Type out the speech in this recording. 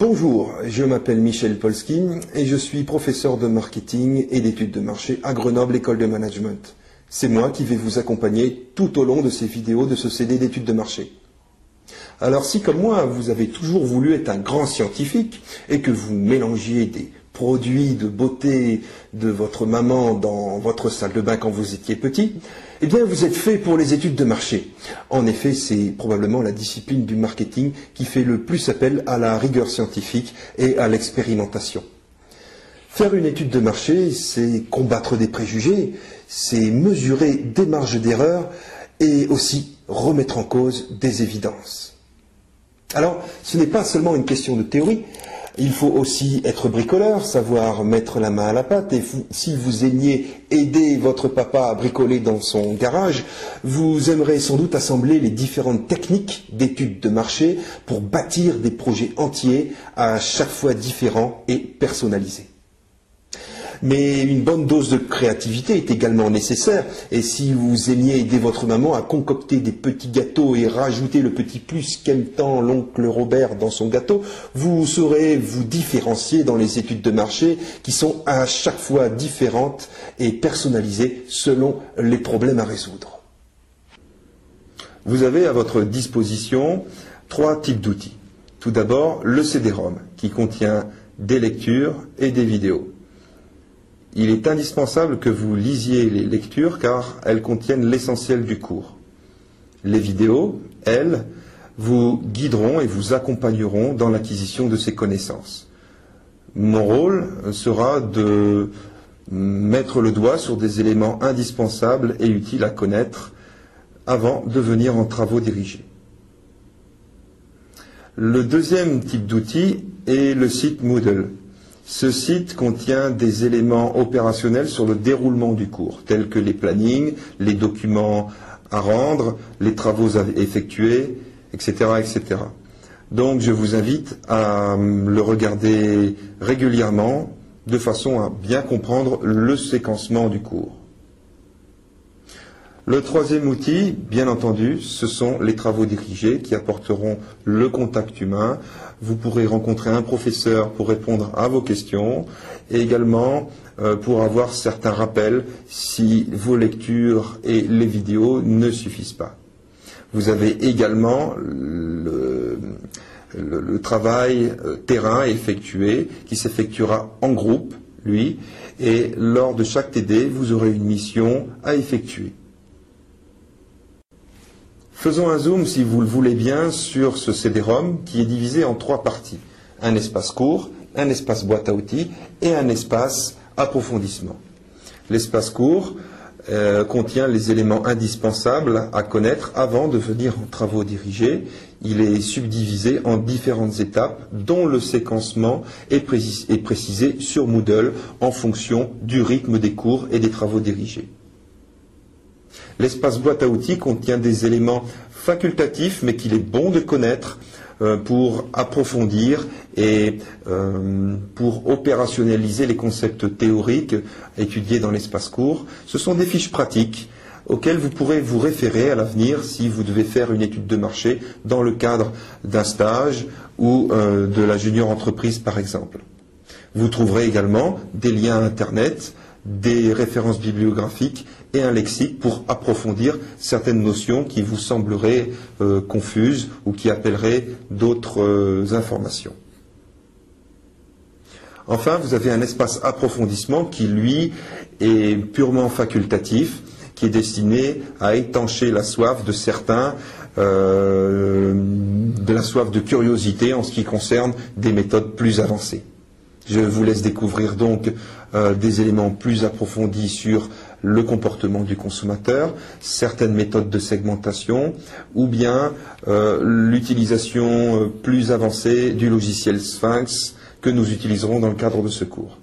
Bonjour, je m'appelle Michel Polski et je suis professeur de marketing et d'études de marché à Grenoble École de Management. C'est moi qui vais vous accompagner tout au long de ces vidéos de ce CD d'études de marché. Alors si comme moi vous avez toujours voulu être un grand scientifique et que vous mélangiez des produits de beauté de votre maman dans votre salle de bain quand vous étiez petit, eh bien vous êtes fait pour les études de marché. En effet, c'est probablement la discipline du marketing qui fait le plus appel à la rigueur scientifique et à l'expérimentation. Faire une étude de marché, c'est combattre des préjugés, c'est mesurer des marges d'erreur et aussi remettre en cause des évidences. Alors, ce n'est pas seulement une question de théorie, il faut aussi être bricoleur, savoir mettre la main à la pâte. Et si vous aimiez aider votre papa à bricoler dans son garage, vous aimerez sans doute assembler les différentes techniques d'études de marché pour bâtir des projets entiers à chaque fois différents et personnalisés. Mais une bonne dose de créativité est également nécessaire. Et si vous aimiez aider votre maman à concocter des petits gâteaux et rajouter le petit plus qu'aime tant l'oncle Robert dans son gâteau, vous saurez vous différencier dans les études de marché qui sont à chaque fois différentes et personnalisées selon les problèmes à résoudre. Vous avez à votre disposition trois types d'outils. Tout d'abord, le CD-ROM, qui contient des lectures et des vidéos il est indispensable que vous lisiez les lectures car elles contiennent l'essentiel du cours. Les vidéos, elles, vous guideront et vous accompagneront dans l'acquisition de ces connaissances. Mon rôle sera de mettre le doigt sur des éléments indispensables et utiles à connaître avant de venir en travaux dirigés. Le deuxième type d'outil est le site Moodle. Ce site contient des éléments opérationnels sur le déroulement du cours, tels que les plannings, les documents à rendre, les travaux à effectuer, etc.. Donc je vous invite à le regarder régulièrement de façon à bien comprendre le séquencement du cours. Le troisième outil, bien entendu, ce sont les travaux dirigés qui apporteront le contact humain. Vous pourrez rencontrer un professeur pour répondre à vos questions et également euh, pour avoir certains rappels si vos lectures et les vidéos ne suffisent pas. Vous avez également le, travail euh, terrain effectué qui s'effectuera en groupe, lui, et lors de chaque TD, vous aurez une mission à effectuer. Faisons un zoom, si vous le voulez bien, sur ce CD-ROM qui est divisé en trois parties. Un espace court, un espace boîte à outils et un espace approfondissement. L'espace court euh, contient les éléments indispensables à connaître avant de venir en travaux dirigés. Il est subdivisé en différentes étapes dont le séquencement est précisé sur Moodle en fonction du rythme des cours et des travaux dirigés. L'espace boîte à outils contient des éléments facultatifs, mais qu'il est bon de connaître euh, pour approfondir et euh, pour opérationnaliser les concepts théoriques étudiés dans l'espace court. Ce sont des fiches pratiques auxquelles vous pourrez vous référer à l'avenir si vous devez faire une étude de marché dans le cadre d'un stage ou euh, de la junior entreprise par exemple. Vous trouverez également des liens Internet des références bibliographiques et un lexique pour approfondir certaines notions qui vous sembleraient euh, confuses ou qui appelleraient d'autres euh, informations. Enfin, vous avez un espace approfondissement qui, lui, est purement facultatif, qui est destiné à étancher la soif de certains, euh, de la soif de curiosité en ce qui concerne des méthodes plus avancées. Je vous laisse découvrir donc euh, des éléments plus approfondis sur le comportement du consommateur, certaines méthodes de segmentation, ou bien euh, l'utilisation euh, plus avancée du logiciel Sphinx que nous utiliserons dans le cadre de ce cours.